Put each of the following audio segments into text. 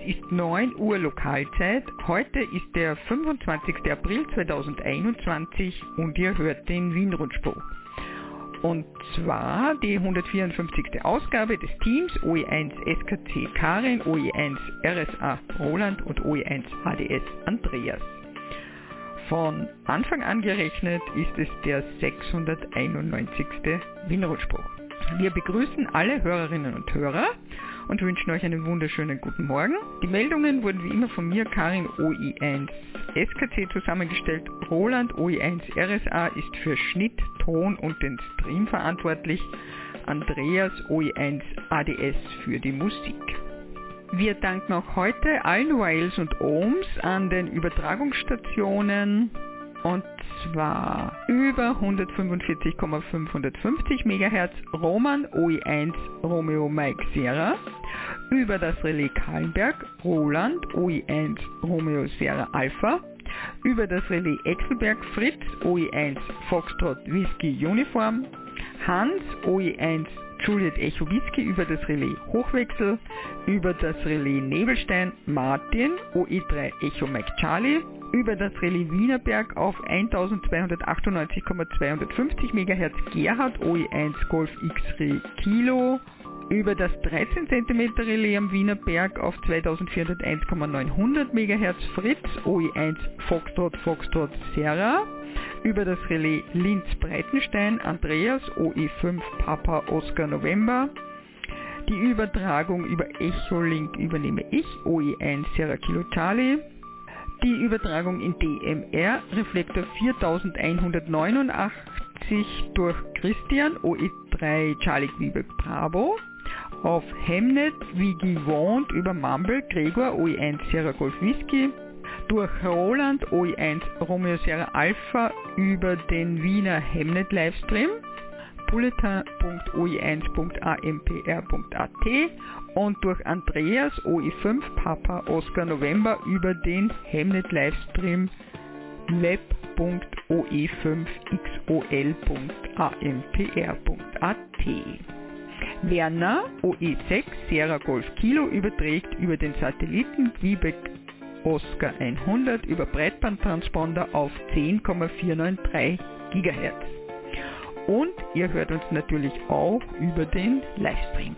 Es ist 9 Uhr Lokalzeit. Heute ist der 25. April 2021 und ihr hört den Wien-Rundspruch. Und zwar die 154. Ausgabe des Teams OE1 SKC Karin, OE1 RSA Roland und OE1 HDS Andreas. Von Anfang an gerechnet ist es der 691. Wien-Rundspruch. Wir begrüßen alle Hörerinnen und Hörer und wünschen euch einen wunderschönen guten Morgen. Die Meldungen wurden wie immer von mir, Karin OI1 SKC zusammengestellt. Roland OI1 RSA ist für Schnitt, Ton und den Stream verantwortlich. Andreas OI1 ADS für die Musik. Wir danken auch heute allen Wales und Ohms an den Übertragungsstationen und zwar über 145,550 MHz Roman OE1 Romeo Mike Sierra, über das Relais Kahlenberg Roland OE1 Romeo Sierra Alpha, über das Relais Exelberg Fritz OE1 Foxtrot Whisky Uniform, Hans OE1 Juliet Echo Whisky über das Relais Hochwechsel, über das Relais Nebelstein Martin OE3 Echo Mike Charlie, über das Relais Wienerberg auf 1298,250 MHz Gerhard OE1 Golf X-Ray Kilo, über das 13 cm Relais am Wienerberg auf 2401,900 MHz Fritz OE1 Foxtrot Foxtrot Serra, über das Relais Linz Breitenstein Andreas OE5 Papa Oscar November, die Übertragung über Echolink übernehme ich OE1 Sierra Kilo Charlie, die Übertragung in DMR Reflektor 4189 durch Christian OE3 Charlie Quebec Bravo. Auf Hemnet wie gewohnt über Mumble Gregor OE1 Sierra Golf Whisky. Durch Roland OE1 Romeo Sierra Alpha über den Wiener Hemnet Livestream bulletin.oe1.ampr.at und durch Andreas OE5 Papa Oscar November über den Hemnet Livestream web.oe5xol.ampr.at. Werner OE6 Sierra Golf Kilo überträgt über den Satelliten Quebec Oscar 100 über Breitbandtransponder auf 10,493 GHz. Und ihr hört uns natürlich auch über den Livestream.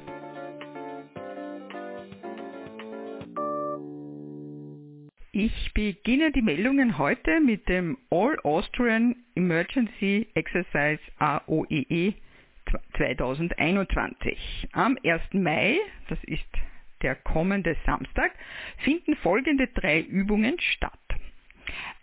Ich beginne die Meldungen heute mit dem All Austrian Emergency Exercise AOEE 2021. Am 1. Mai, das ist der kommende Samstag, finden folgende drei Übungen statt.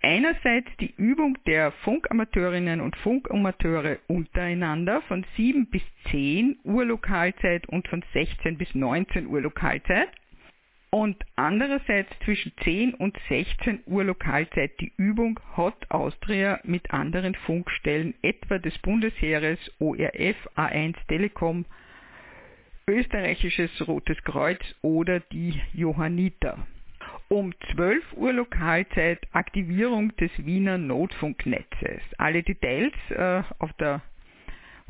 Einerseits die Übung der Funkamateurinnen und Funkamateure untereinander von 7 bis 10 Uhr Lokalzeit und von 16 bis 19 Uhr Lokalzeit und andererseits zwischen 10 und 16 Uhr Lokalzeit die Übung Hot Austria mit anderen Funkstellen, etwa des Bundesheeres, ORF, A1 Telekom, österreichisches Rotes Kreuz oder die Johanniter. Um 12 Uhr Lokalzeit Aktivierung des Wiener Notfunknetzes. Alle Details äh, auf der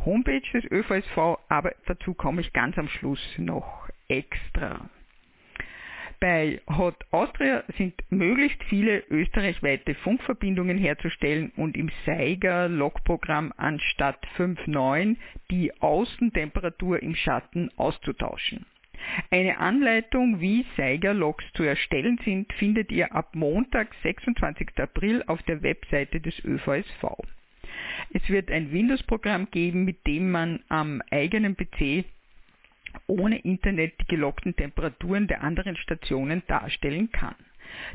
Homepage des ÖVSV, aber dazu komme ich ganz am Schluss noch extra. Bei Hot Austria sind möglichst viele österreichweite Funkverbindungen herzustellen und im Seiger Logprogramm anstatt 5.9 die Außentemperatur im Schatten auszutauschen. Eine Anleitung, wie Seiger-Logs zu erstellen sind, findet ihr ab Montag, 26. April auf der Webseite des ÖVSV. Es wird ein Windows-Programm geben, mit dem man am eigenen PC ohne Internet die geloggten Temperaturen der anderen Stationen darstellen kann.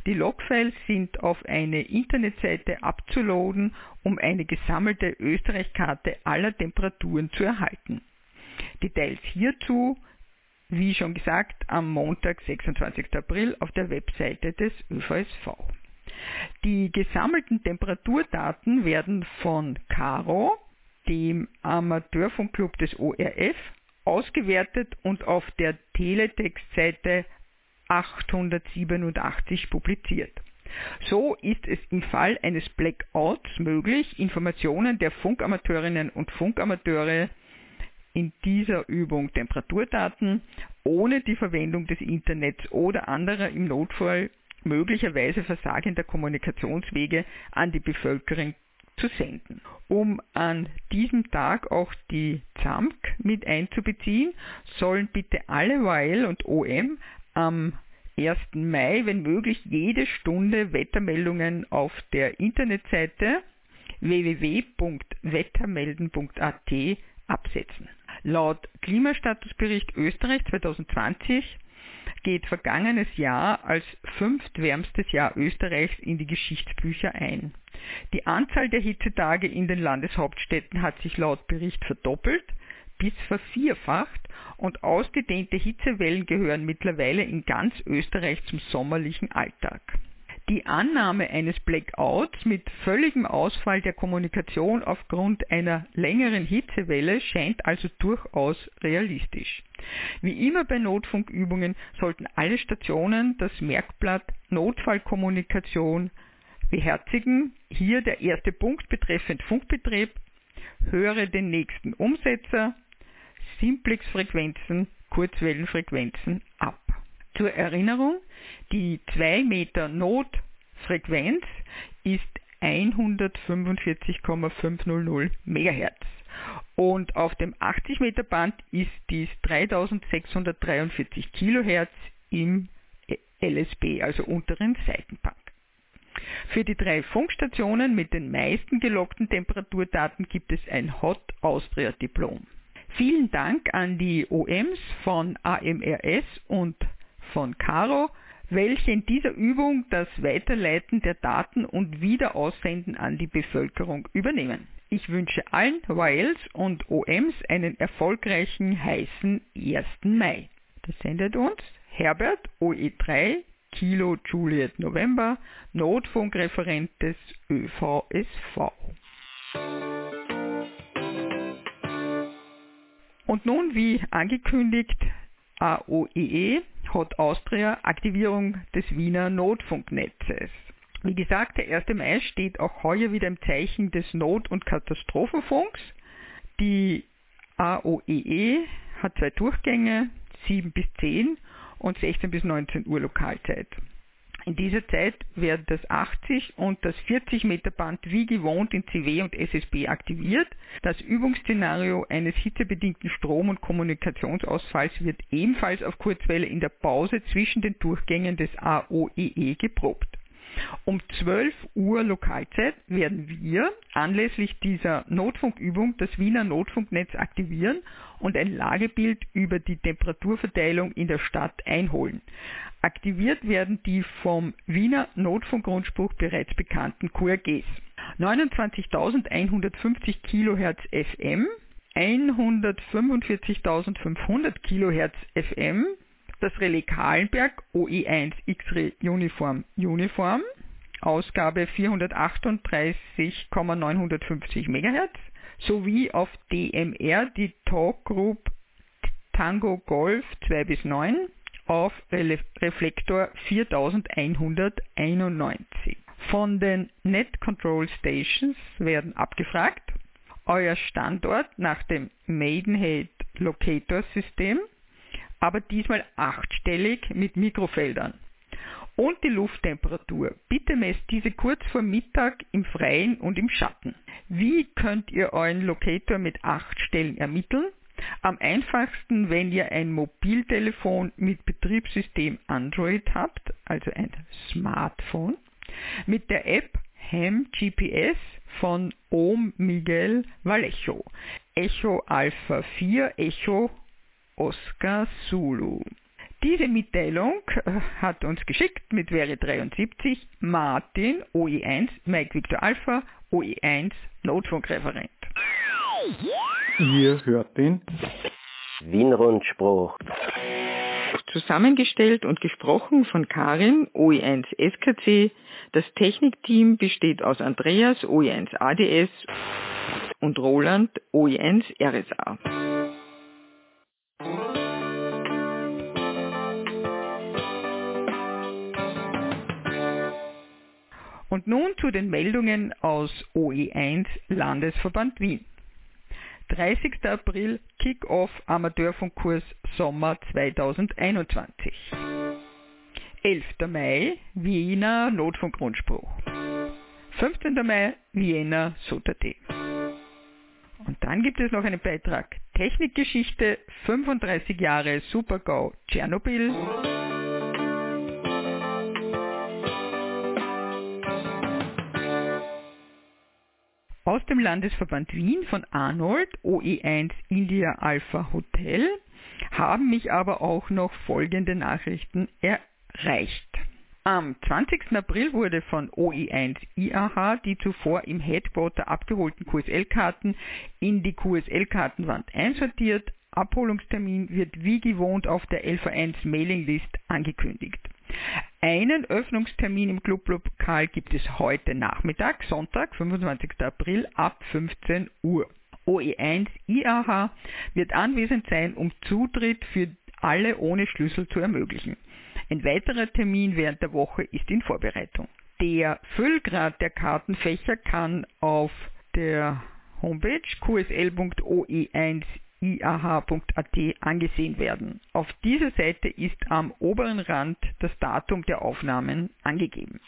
Die Logfiles sind auf eine Internetseite abzuladen, um eine gesammelte Österreichkarte aller Temperaturen zu erhalten. Details hierzu, wie schon gesagt, am Montag, 26. April auf der Webseite des ÖVSV. Die gesammelten Temperaturdaten werden von CARO, dem Amateurfunkclub des ORF, ausgewertet und auf der Teletext-Seite 887 publiziert. So ist es im Fall eines Blackouts möglich, Informationen der Funkamateurinnen und Funkamateure in dieser Übung Temperaturdaten ohne die Verwendung des Internets oder anderer im Notfall möglicherweise versagender Kommunikationswege an die Bevölkerung zu senden. Um an diesem Tag auch die ZAMK mit einzubeziehen, sollen bitte alle YL und OM am 1. Mai, wenn möglich, jede Stunde Wettermeldungen auf der Internetseite www.wettermelden.at absetzen. Laut Klimastatusbericht Österreich 2020 geht vergangenes Jahr als fünftwärmstes Jahr Österreichs in die Geschichtsbücher ein. Die Anzahl der Hitzetage in den Landeshauptstädten hat sich laut Bericht verdoppelt bis vervierfacht und ausgedehnte Hitzewellen gehören mittlerweile in ganz Österreich zum sommerlichen Alltag. Die Annahme eines Blackouts mit völligem Ausfall der Kommunikation aufgrund einer längeren Hitzewelle scheint also durchaus realistisch. Wie immer bei Notfunkübungen sollten alle Stationen das Merkblatt Notfallkommunikation beherzigen. Hier der erste Punkt betreffend Funkbetrieb. Höre den nächsten Umsetzer, Simplex-Frequenzen, Kurzwellenfrequenzen ab. Zur Erinnerung, die 2 Meter Notfrequenz ist 145,500 MHz und auf dem 80 Meter Band ist dies 3643 kHz im LSB, also unteren Seitenband. Für die drei Funkstationen mit den meisten gelockten Temperaturdaten gibt es ein Hot Austria Diplom. Vielen Dank an die OMs von AMRS und von Caro, welche in dieser Übung das Weiterleiten der Daten und Wiederaussenden an die Bevölkerung übernehmen. Ich wünsche allen YLs und OMs einen erfolgreichen heißen 1. Mai. Das sendet uns Herbert OE3 Kilo Juliet November, Notfunkreferent des ÖVSV. Und nun, wie angekündigt, AOEE, e, Hot Austria, Aktivierung des Wiener Notfunknetzes. Wie gesagt, der 1. Mai steht auch heuer wieder im Zeichen des Not- und Katastrophenfunks. Die AOEE e hat zwei Durchgänge, 7 bis 10 und 16 bis 19 Uhr Lokalzeit. In dieser Zeit werden das 80 und das 40 Meter Band wie gewohnt in CW und SSB aktiviert. Das Übungsszenario eines hitzebedingten Strom- und Kommunikationsausfalls wird ebenfalls auf Kurzwelle in der Pause zwischen den Durchgängen des AOEE e geprobt. Um 12 Uhr Lokalzeit werden wir anlässlich dieser Notfunkübung das Wiener Notfunknetz aktivieren und ein Lagebild über die Temperaturverteilung in der Stadt einholen. Aktiviert werden die vom Wiener Notfunkgrundspruch bereits bekannten QRGs. 29.150 kHz FM, 145.500 kHz FM, das Relais Kahlenberg OE1 X-Ray Uniform Uniform, Ausgabe 438,950 MHz, sowie auf DMR die Talk Group Tango Golf 2 bis 9 auf Reflektor 4191. Von den Net Control Stations werden abgefragt euer Standort nach dem Maidenhead Locator System, aber diesmal achtstellig mit Mikrofeldern. Und die Lufttemperatur. Bitte messt diese kurz vor Mittag im Freien und im Schatten. Wie könnt ihr euren Locator mit acht Stellen ermitteln? Am einfachsten, wenn ihr ein Mobiltelefon mit Betriebssystem Android habt, also ein Smartphone, mit der App Ham GPS von Ohm Miguel Vallejo. Echo Alpha 4 Echo Oscar Zulu. Diese Mitteilung äh, hat uns geschickt mit Veri 73 Martin OE1 Mike Victor Alpha OE1 Notfunkreferent. Ihr hört den Wien-Rundspruch. Zusammengestellt und gesprochen von Karin, OE1 SKC. Das Technikteam besteht aus Andreas, OE1 ADS und Roland, OE1 RSA. Und nun zu den Meldungen aus OE1 Landesverband Wien. 30. April Kick-Off Amateurfunkkurs Sommer 2021. 11. Mai Wiener Notfunkgrundspruch. 15. Mai Wiener Sotate. Und dann gibt es noch einen Beitrag Technikgeschichte 35 Jahre Supergau Tschernobyl. Aus dem Landesverband Wien von Arnold OE1 India Alpha Hotel haben mich aber auch noch folgende Nachrichten erreicht. Am 20. April wurde von OE1 IAH die zuvor im Headquarter abgeholten QSL-Karten in die QSL-Kartenwand einsortiert. Abholungstermin wird wie gewohnt auf der LV1 Mailinglist angekündigt. Einen Öffnungstermin im Clublokal gibt es heute Nachmittag, Sonntag, 25. April ab 15 Uhr. OE1 IAH wird anwesend sein, um Zutritt für alle ohne Schlüssel zu ermöglichen. Ein weiterer Termin während der Woche ist in Vorbereitung. Der Füllgrad der Kartenfächer kann auf der Homepage qsl.oe1iah.at angesehen werden. Auf dieser Seite ist am oberen Rand das Datum der Aufnahmen angegeben.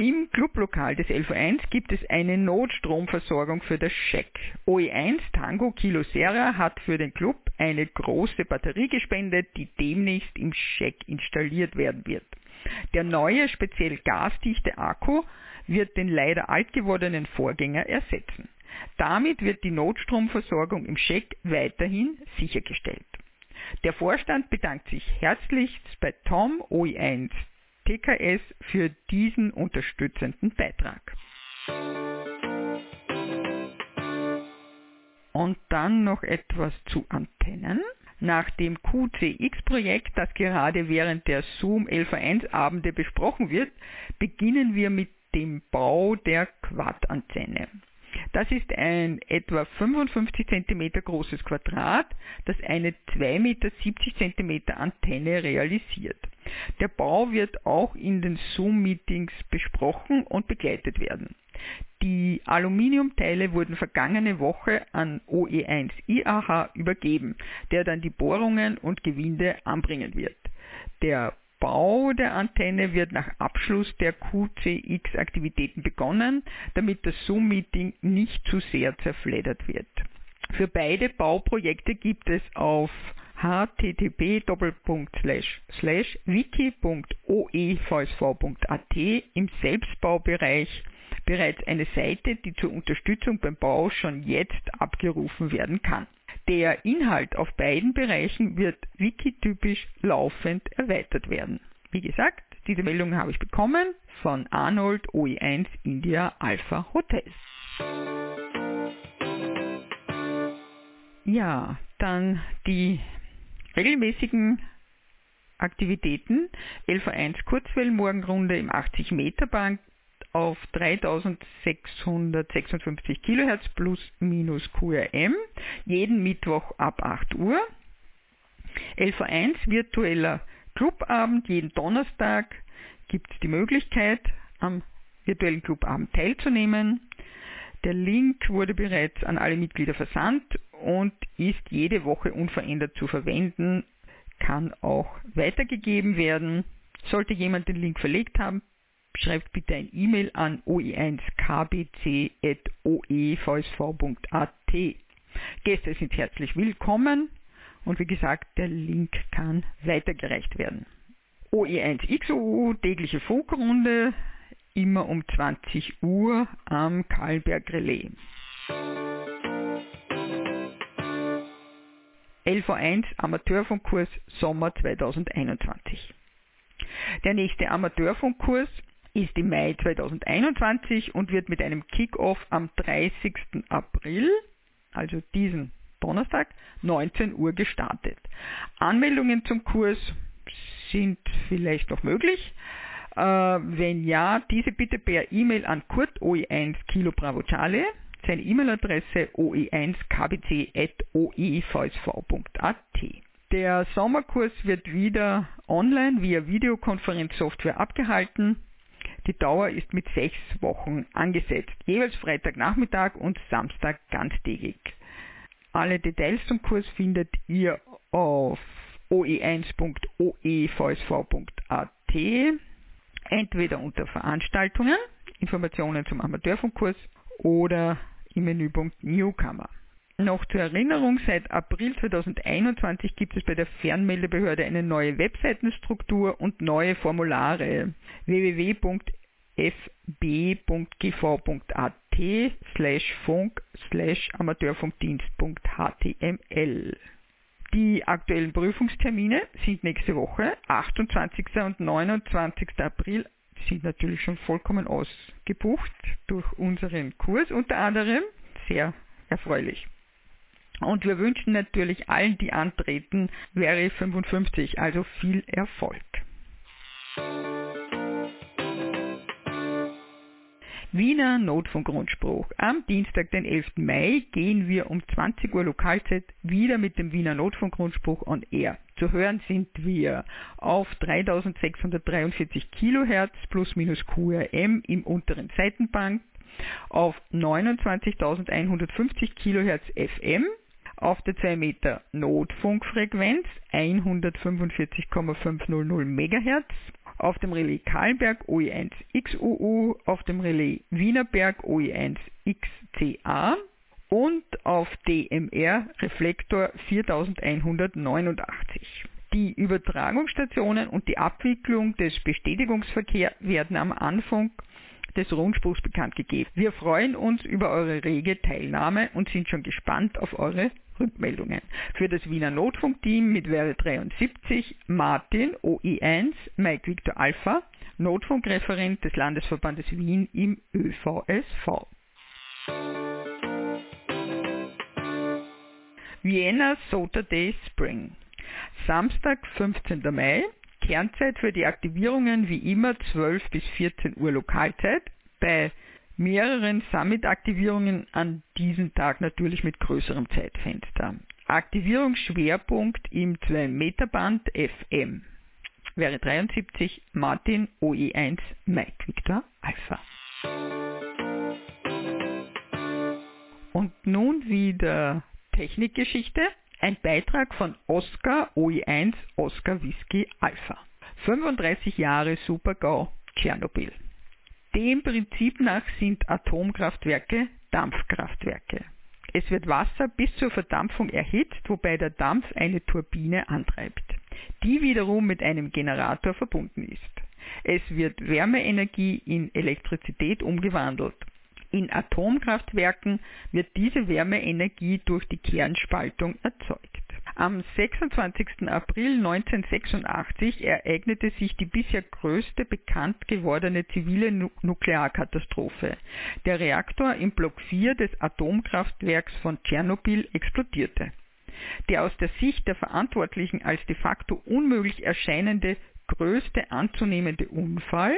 Im Clublokal des LV1 gibt es eine Notstromversorgung für das Scheck. OE1 Tango Kilo Serra hat für den Club eine große Batterie gespendet, die demnächst im Scheck installiert werden wird. Der neue, speziell gasdichte Akku wird den leider alt gewordenen Vorgänger ersetzen. Damit wird die Notstromversorgung im Scheck weiterhin sichergestellt. Der Vorstand bedankt sich herzlichst bei Tom OE1 TKS für diesen unterstützenden Beitrag. Und dann noch etwas zu Antennen. Nach dem QCX-Projekt, das gerade während der Zoom 11.1 Abende besprochen wird, beginnen wir mit dem Bau der Quad-Antenne. Das ist ein etwa 55 cm großes Quadrat, das eine 2,70 Meter cm Antenne realisiert. Der Bau wird auch in den Zoom-Meetings besprochen und begleitet werden. Die Aluminiumteile wurden vergangene Woche an OE1 IAH übergeben, der dann die Bohrungen und Gewinde anbringen wird. Der Bau der Antenne wird nach Abschluss der QCX-Aktivitäten begonnen, damit das Zoom-Meeting nicht zu sehr zerfleddert wird. Für beide Bauprojekte gibt es auf http://wiki.oevsv.at im Selbstbaubereich bereits eine Seite, die zur Unterstützung beim Bau schon jetzt abgerufen werden kann. Der Inhalt auf beiden Bereichen wird wikitypisch laufend erweitert werden. Wie gesagt, diese Meldung habe ich bekommen von Arnold OE1 India Alpha Hotels. Ja, dann die regelmäßigen Aktivitäten. LV1 Kurzwellenmorgenrunde im 80 Meter Band auf 3656 kHz plus minus QRM, jeden Mittwoch ab 8 Uhr. LV1 virtueller Clubabend, jeden Donnerstag gibt es die Möglichkeit, am virtuellen Clubabend teilzunehmen. Der Link wurde bereits an alle Mitglieder versandt und ist jede Woche unverändert zu verwenden, kann auch weitergegeben werden. Sollte jemand den Link verlegt haben, schreibt bitte ein E-Mail an oe1kbc.oevsv.at. Gäste sind herzlich willkommen und wie gesagt, der Link kann weitergereicht werden. OE1XOU, tägliche Funkrunde, immer um 20 Uhr am Karlberg Relais. LV1 Amateurfunkkurs Sommer 2021. Der nächste Amateurfunkkurs ist im Mai 2021 und wird mit einem Kick-Off am 30. April, also diesen Donnerstag, 19 Uhr gestartet. Anmeldungen zum Kurs sind vielleicht noch möglich. Äh, wenn ja, diese bitte per E-Mail an Kurt OE1 Kilo Bravo Charlie, seine E-Mail-Adresse oe1kbc.oevsv.at. Der Sommerkurs wird wieder online via Videokonferenzsoftware abgehalten. Die Dauer ist mit sechs Wochen angesetzt, jeweils Freitagnachmittag und Samstag ganztägig. Alle Details zum Kurs findet ihr auf oe1.oevsv.at, entweder unter Veranstaltungen, Informationen zum Amateurfunkkurs oder im Menüpunkt Newcomer. Noch zur Erinnerung, seit April 2021 gibt es bei der Fernmeldebehörde eine neue Webseitenstruktur und neue Formulare. www.fb.gv.at slash funk slash amateurfunkdienst.html Die aktuellen Prüfungstermine sind nächste Woche, 28. und 29. April sind natürlich schon vollkommen ausgebucht durch unseren Kurs unter anderem. Sehr erfreulich. Und wir wünschen natürlich allen, die antreten, wäre 55, also viel Erfolg. Wiener Notfunkgrundspruch. Am Dienstag, den 11. Mai, gehen wir um 20 Uhr Lokalzeit wieder mit dem Wiener Notfunkgrundspruch on Air. Zu hören sind wir auf 3643 kHz plus minus QRM im unteren Seitenband, auf 29.150 kHz FM auf der 2 Meter Notfunkfrequenz 145,500 MHz, auf dem Relais Kahlenberg OE1 XUU, auf dem Relais Wienerberg OE1 XCA und auf DMR Reflektor 4189. Die Übertragungsstationen und die Abwicklung des Bestätigungsverkehrs werden am Anfang des Rundspruchs bekannt gegeben. Wir freuen uns über eure rege Teilnahme und sind schon gespannt auf eure Rückmeldungen. Für das Wiener Notfunkteam mit Wäre 73 Martin OI1 Mike Victor Alpha, Notfunkreferent des Landesverbandes Wien im ÖVSV. Vienna Saturday Spring. Samstag, 15. Mai. Kernzeit für die Aktivierungen wie immer 12 bis 14 Uhr Lokalzeit. Bei mehreren Summit-Aktivierungen an diesem Tag natürlich mit größerem Zeitfenster. Aktivierungsschwerpunkt im 2-Meter-Band FM wäre 73 Martin OE1 Mike Victor Alpha. Und nun wieder Technikgeschichte. Ein Beitrag von Oscar OE1 Oscar Whisky Alpha. 35 Jahre Super-GAU Tschernobyl. Dem Prinzip nach sind Atomkraftwerke Dampfkraftwerke. Es wird Wasser bis zur Verdampfung erhitzt, wobei der Dampf eine Turbine antreibt, die wiederum mit einem Generator verbunden ist. Es wird Wärmeenergie in Elektrizität umgewandelt. In Atomkraftwerken wird diese Wärmeenergie durch die Kernspaltung erzeugt. Am 26. April 1986 ereignete sich die bisher größte bekannt gewordene zivile Nuklearkatastrophe. Der Reaktor im Block 4 des Atomkraftwerks von Tschernobyl explodierte. Der aus der Sicht der Verantwortlichen als de facto unmöglich erscheinende größte anzunehmende Unfall,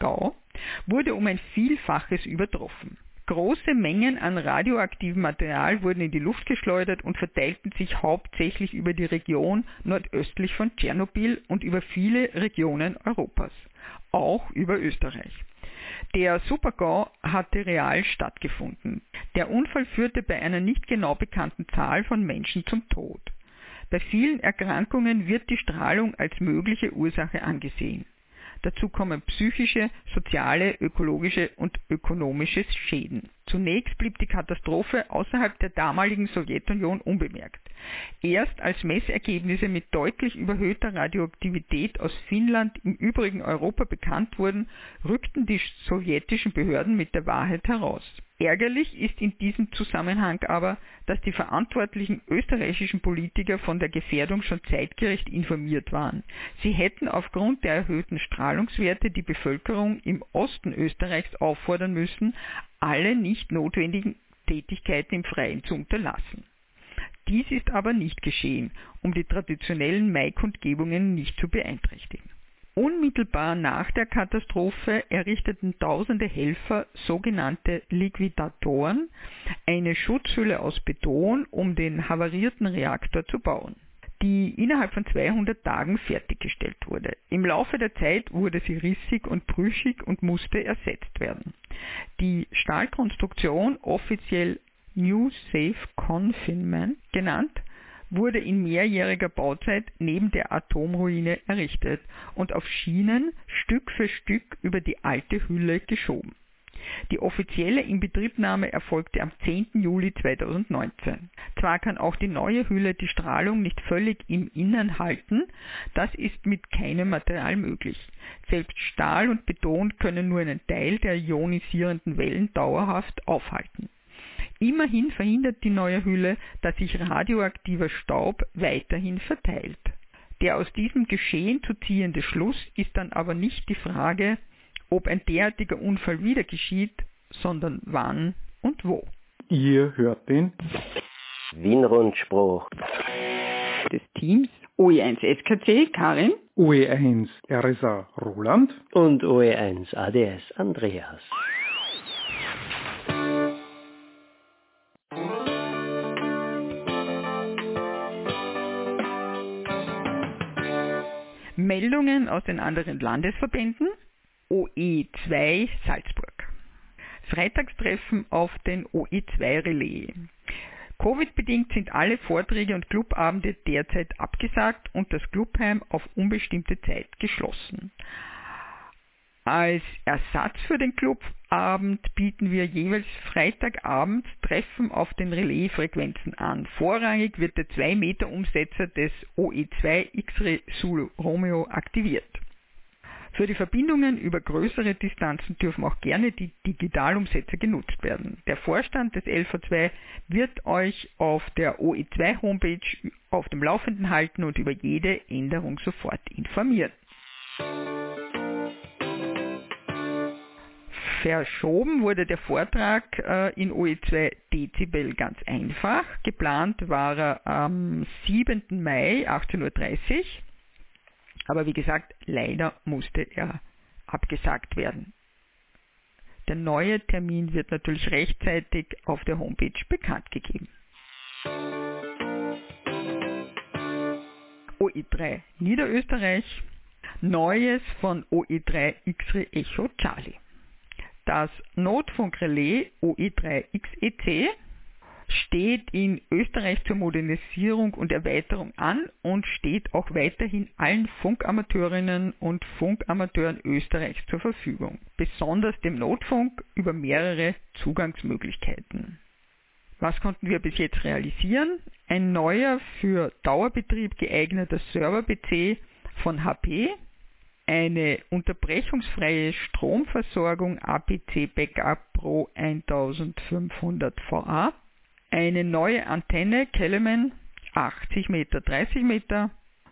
GAU, wurde um ein Vielfaches übertroffen. Große Mengen an radioaktivem Material wurden in die Luft geschleudert und verteilten sich hauptsächlich über die Region nordöstlich von Tschernobyl und über viele Regionen Europas, auch über Österreich. Der Supergau hatte real stattgefunden. Der Unfall führte bei einer nicht genau bekannten Zahl von Menschen zum Tod. Bei vielen Erkrankungen wird die Strahlung als mögliche Ursache angesehen. Dazu kommen psychische, soziale, ökologische und ökonomische Schäden. Zunächst blieb die Katastrophe außerhalb der damaligen Sowjetunion unbemerkt. Erst als Messergebnisse mit deutlich überhöhter Radioaktivität aus Finnland im übrigen Europa bekannt wurden, rückten die sowjetischen Behörden mit der Wahrheit heraus. Ärgerlich ist in diesem Zusammenhang aber, dass die verantwortlichen österreichischen Politiker von der Gefährdung schon zeitgerecht informiert waren. Sie hätten aufgrund der erhöhten Strahlungswerte die Bevölkerung im Osten Österreichs auffordern müssen, alle nicht notwendigen Tätigkeiten im Freien zu unterlassen. Dies ist aber nicht geschehen, um die traditionellen Maikundgebungen nicht zu beeinträchtigen. Unmittelbar nach der Katastrophe errichteten tausende Helfer sogenannte Liquidatoren eine Schutzhülle aus Beton, um den havarierten Reaktor zu bauen. die innerhalb von 200 Tagen fertiggestellt wurde. Im Laufe der Zeit wurde sie rissig und brüchig und musste ersetzt werden. Die Stahlkonstruktion, offiziell New Safe Confinement genannt, wurde in mehrjähriger Bauzeit neben der Atomruine errichtet und auf Schienen Stück für Stück über die alte Hülle geschoben. Die offizielle Inbetriebnahme erfolgte am 10. Juli 2019. Zwar kann auch die neue Hülle die Strahlung nicht völlig im Innern halten, das ist mit keinem Material möglich. Selbst Stahl und Beton können nur einen Teil der ionisierenden Wellen dauerhaft aufhalten. Immerhin verhindert die neue Hülle, dass sich radioaktiver Staub weiterhin verteilt. Der aus diesem Geschehen zu ziehende Schluss ist dann aber nicht die Frage, ob ein derartiger Unfall wieder geschieht, sondern wann und wo. Ihr hört den Wien-Rundspruch des Teams OE1 SKC Karin, OE1 RSA Roland und OE1 ADS Andreas. Meldungen aus den anderen Landesverbänden OE2 Salzburg. Freitagstreffen auf den OE2 Relais. Covid-bedingt sind alle Vorträge und Clubabende derzeit abgesagt und das Clubheim auf unbestimmte Zeit geschlossen. Als Ersatz für den Clubabend bieten wir jeweils Freitagabend Treffen auf den Relaisfrequenzen an. Vorrangig wird der 2-Meter-Umsetzer des OE2 X-Ray Zulu Romeo aktiviert. Für die Verbindungen über größere Distanzen dürfen auch gerne die Digitalumsätze genutzt werden. Der Vorstand des LV2 wird euch auf der OE2 Homepage auf dem Laufenden halten und über jede Änderung sofort informieren. Verschoben wurde der Vortrag äh, in OE2 Dezibel ganz einfach. Geplant war er am 7. Mai 18.30 Uhr. Aber wie gesagt, leider musste er abgesagt werden. Der neue Termin wird natürlich rechtzeitig auf der Homepage bekannt gegeben. OE3 Niederösterreich. Neues von OE3 X-Ray Echo Charlie. Das Notfunkrelais OE3XEC steht in Österreich zur Modernisierung und Erweiterung an und steht auch weiterhin allen Funkamateurinnen und Funkamateuren Österreichs zur Verfügung, besonders dem Notfunk über mehrere Zugangsmöglichkeiten. Was konnten wir bis jetzt realisieren? Ein neuer für Dauerbetrieb geeigneter Server-PC von HP, eine unterbrechungsfreie Stromversorgung APC Backup Pro 1500 VA, eine neue Antenne Kellerman 80 Meter, 30 Meter,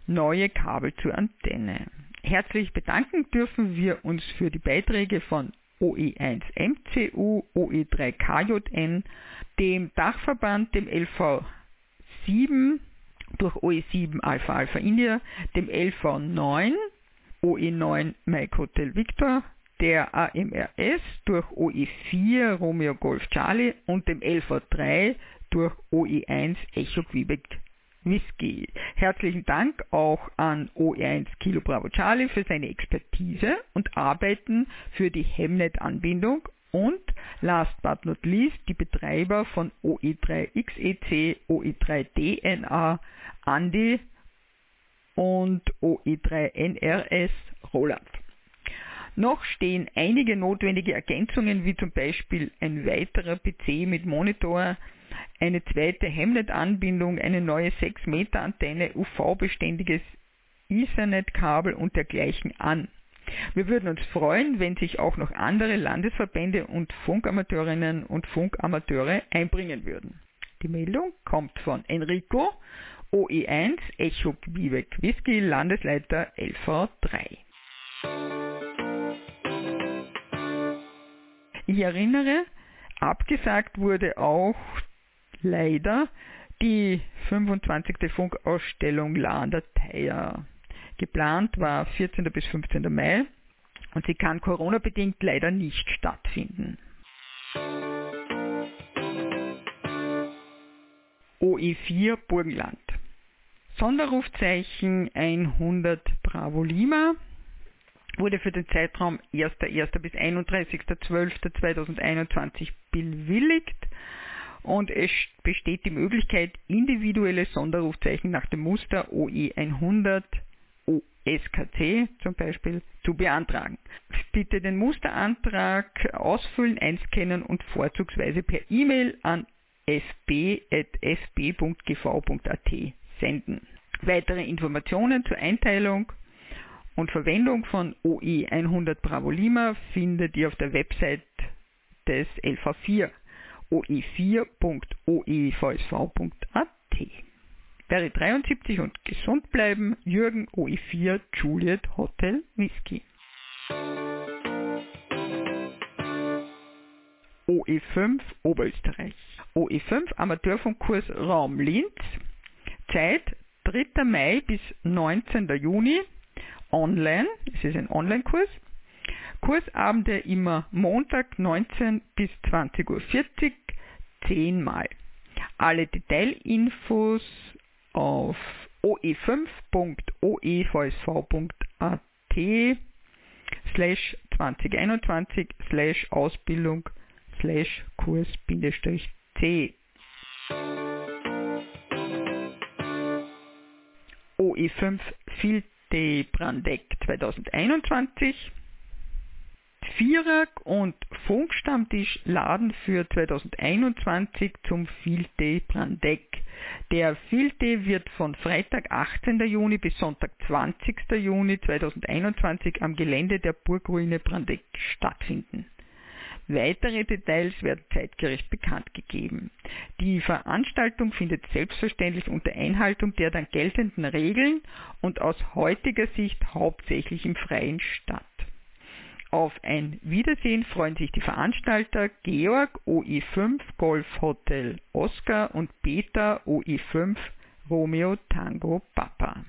neue Kabel zur Antenne. Herzlich bedanken dürfen wir uns für die Beiträge von OE1MCU, OE3KJN, dem Dachverband, dem LV7 durch OE7 Alpha Alpha India, dem LV9, OE9 Mike Hotel Victor, der AMRS durch OE4 Romeo Golf Charlie und dem LV3 durch OE1 Echo Quebec Whisky. Herzlichen Dank auch an OE1 Kilo Bravo Charlie für seine Expertise und Arbeiten für die Hemnet-Anbindung und last but not least die Betreiber von OE3XEC, OE3DNA, Andi und OE3NRS Roland. Noch stehen einige notwendige Ergänzungen, wie zum Beispiel ein weiterer PC mit Monitor, eine zweite Hemnet-Anbindung, eine neue 6 Meter Antenne, UV-beständiges Ethernet-Kabel und dergleichen an. Wir würden uns freuen, wenn sich auch noch andere Landesverbände und Funkamateurinnen und Funkamateure einbringen würden. Die Meldung kommt von Enrico, OE1, Echo Quebec Whisky, Landesleiter LV3. Ich erinnere, abgesagt wurde auch leider die 25. Funkausstellung Lander Theier. Geplant war 14. bis 15. Mai und sie kann Corona-bedingt leider nicht stattfinden. OE4 Burgenland. Sonderrufzeichen 100 Bravo Lima wurde für den Zeitraum 1.1. bis 31.12.2021 bewilligt und es besteht die Möglichkeit, individuelle Sonderrufzeichen nach dem Muster OE 100 OSKC zum Beispiel zu beantragen. Bitte den Musterantrag ausfüllen, einscannen und vorzugsweise per E-Mail an fb.fb.gv.at senden. Weitere Informationen zur Einteilung und Verwendung von OE 100 Bravo Lima findet ihr auf der Website des LV4 oe4.oevsv.at. Wäre 73 und gesund bleiben, Jürgen OE4 Juliet Hotel Whisky. OE5 Oberösterreich. OE5 Amateurfunkkurs Raum Linz. Zeit 3. Mai bis 19. Juni. Online. Es ist ein Online-Kurs. Kursabende immer Montag 19 bis 20.40 Uhr, 10 Mal. Alle Detailinfos auf oe5.oevsv.at slash 2021 slash Ausbildung slash Kurs C. OE5 Filte Brandeck 2021 Vierer und Funkstammtisch laden für 2021 zum Day Brandeck. Der Day wird von Freitag 18. Juni bis Sonntag 20. Juni 2021 am Gelände der Burgruine Brandeck stattfinden. Weitere Details werden zeitgerecht bekannt gegeben. Die Veranstaltung findet selbstverständlich unter Einhaltung der dann geltenden Regeln und aus heutiger Sicht hauptsächlich im Freien statt. Auf ein Wiedersehen freuen sich die Veranstalter Georg OI5 Golf Hotel Oscar und Peter OI5 Romeo Tango Papa.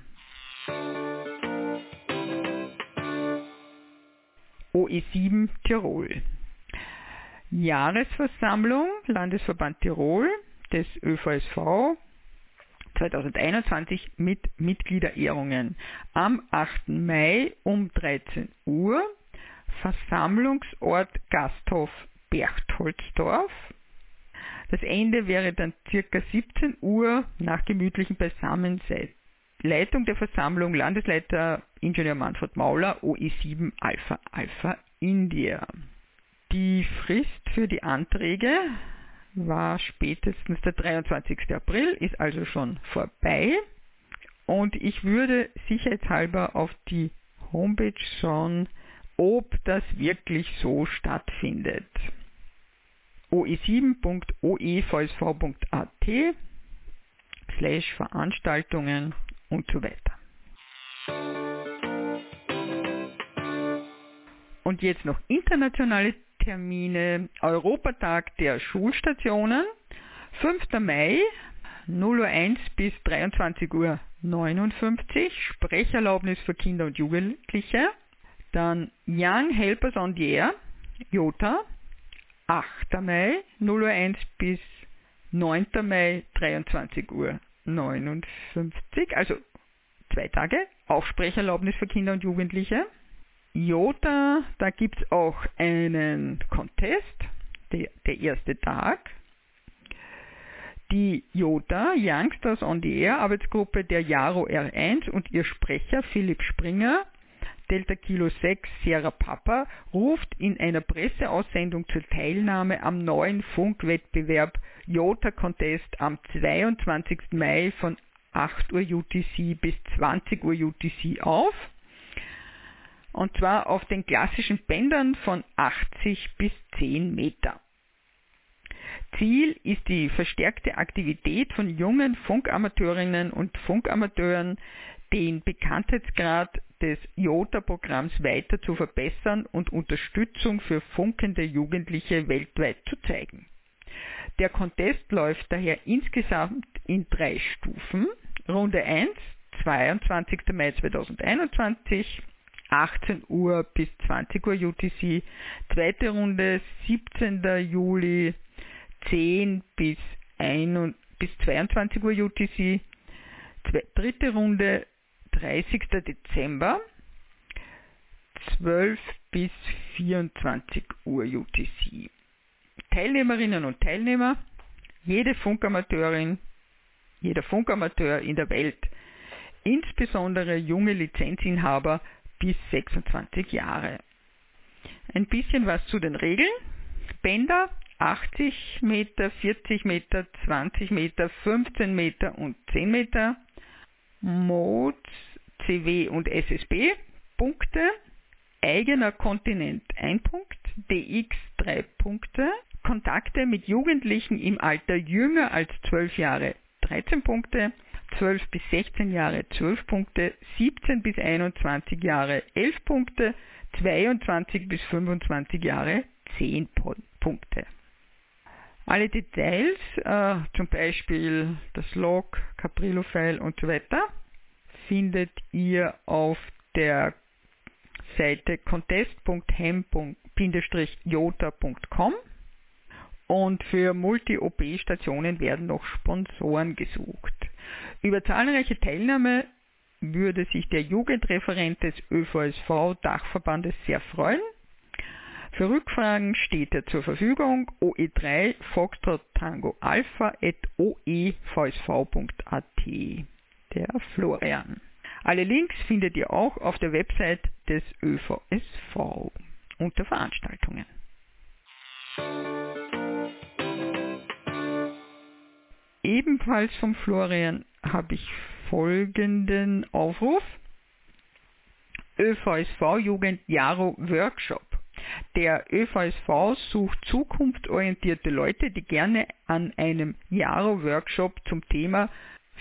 OE7 Tirol. Jahresversammlung Landesverband Tirol des ÖVSV 2021 mit Mitgliederehrungen am 8. Mai um 13 Uhr Versammlungsort Gasthof Berchtoldsdorf. Das Ende wäre dann circa 17 Uhr nach gemütlichem Beisammensein. Leitung der Versammlung Landesleiter Ingenieur Manfred Mauler, OE7 Alpha Alpha India. Die Frist für die Anträge war spätestens der 23. April, ist also schon vorbei. Und ich würde sicherheitshalber auf die Homepage schauen, ob das wirklich so stattfindet. oe7.oevsv.at slash Veranstaltungen und so weiter. Und jetzt noch internationale Termine. Europatag der Schulstationen, 5. Mai, 0 Uhr 1 bis 23 Uhr 59, Sprecherlaubnis für Kinder und Jugendliche. Dann Young Helpers on the Air, Jota, 8. Mai, 0 Uhr 1 bis 9. Mai, 23 Uhr 59, also zwei Tage, Aufsprecherlaubnis für Kinder und Jugendliche. Jota, da gibt es auch einen Contest, der, der erste Tag. Die Jota Youngsters on the Air Arbeitsgruppe der Jaro R1 und ihr Sprecher Philipp Springer Delta Kilo 6 Sierra Papa ruft in einer Presseaussendung zur Teilnahme am neuen Funkwettbewerb Jota Contest am 22. Mai von 8 Uhr UTC bis 20 Uhr UTC auf. Und zwar auf den klassischen Bändern von 80 bis 10 Meter. Ziel ist die verstärkte Aktivität von jungen Funkamateurinnen und Funkamateuren, den Bekanntheitsgrad des IOTA-Programms weiter zu verbessern und Unterstützung für funkende Jugendliche weltweit zu zeigen. Der Contest läuft daher insgesamt in drei Stufen. Runde 1, 22. Mai 2021, 18 Uhr bis 20 Uhr UTC. Zweite Runde, 17. Juli, 10 bis, 1, bis 22 Uhr UTC. Dritte Runde 30. Dezember 12 bis 24 Uhr UTC. Teilnehmerinnen und Teilnehmer, jede Funkamateurin, jeder Funkamateur in der Welt, insbesondere junge Lizenzinhaber bis 26 Jahre. Ein bisschen was zu den Regeln. Bänder 80 Meter, 40 Meter, 20 Meter, 15 Meter und 10 Meter. Modes, CW und SSB. Punkte. Eigener Kontinent 1 Punkt, DX 3 Punkte. Kontakte mit Jugendlichen im Alter jünger als 12 Jahre 13 Punkte. 12 bis 16 Jahre 12 Punkte, 17 bis 21 Jahre 11 Punkte, 22 bis 25 Jahre 10 Punkte. Alle Details, äh, zum Beispiel das Log, Caprillo-File und so weiter, findet ihr auf der Seite contest.hem-jota.com und für Multi-OP-Stationen werden noch Sponsoren gesucht. Über zahlreiche Teilnahme würde sich der Jugendreferent des ÖVSV Dachverbandes sehr freuen. Für Rückfragen steht er zur Verfügung oe3 Foxtrot oevsv.at. Der Florian. Alle Links findet ihr auch auf der Website des ÖVSV unter Veranstaltungen. Ebenfalls vom Florian habe ich folgenden Aufruf. ÖVSV Jugend Jaro Workshop. Der ÖVSV sucht zukunftsorientierte Leute, die gerne an einem Jaro Workshop zum Thema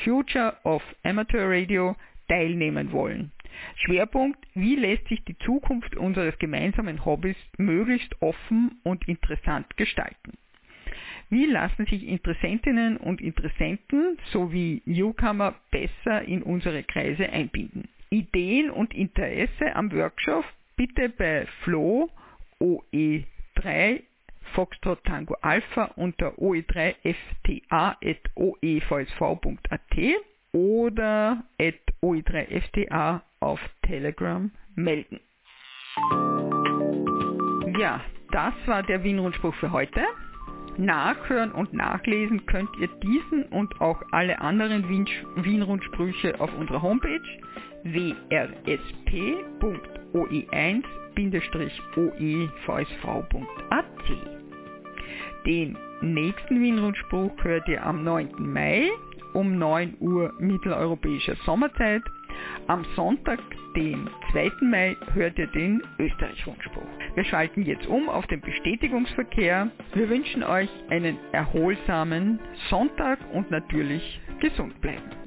Future of Amateur Radio teilnehmen wollen. Schwerpunkt, wie lässt sich die Zukunft unseres gemeinsamen Hobbys möglichst offen und interessant gestalten. Wie lassen sich Interessentinnen und Interessenten sowie Newcomer besser in unsere Kreise einbinden? Ideen und Interesse am Workshop bitte bei Flo OE3 Foxtrot Tango Alpha unter oe3fta.oevsv.at oder at oe3fta auf Telegram melden. Ja, das war der Wien-Rundspruch für heute. Nachhören und nachlesen könnt ihr diesen und auch alle anderen Wien-Rundsprüche auf unserer Homepage wrsp.oe1-oevsv.at. Den nächsten Wien-Rundspruch hört ihr am 9. Mai um 9 Uhr mitteleuropäischer Sommerzeit. Am Sonntag, den 2. Mai, hört ihr den Österreich-Rundspruch. Wir schalten jetzt um auf den Bestätigungsverkehr. Wir wünschen euch einen erholsamen Sonntag und natürlich gesund bleiben.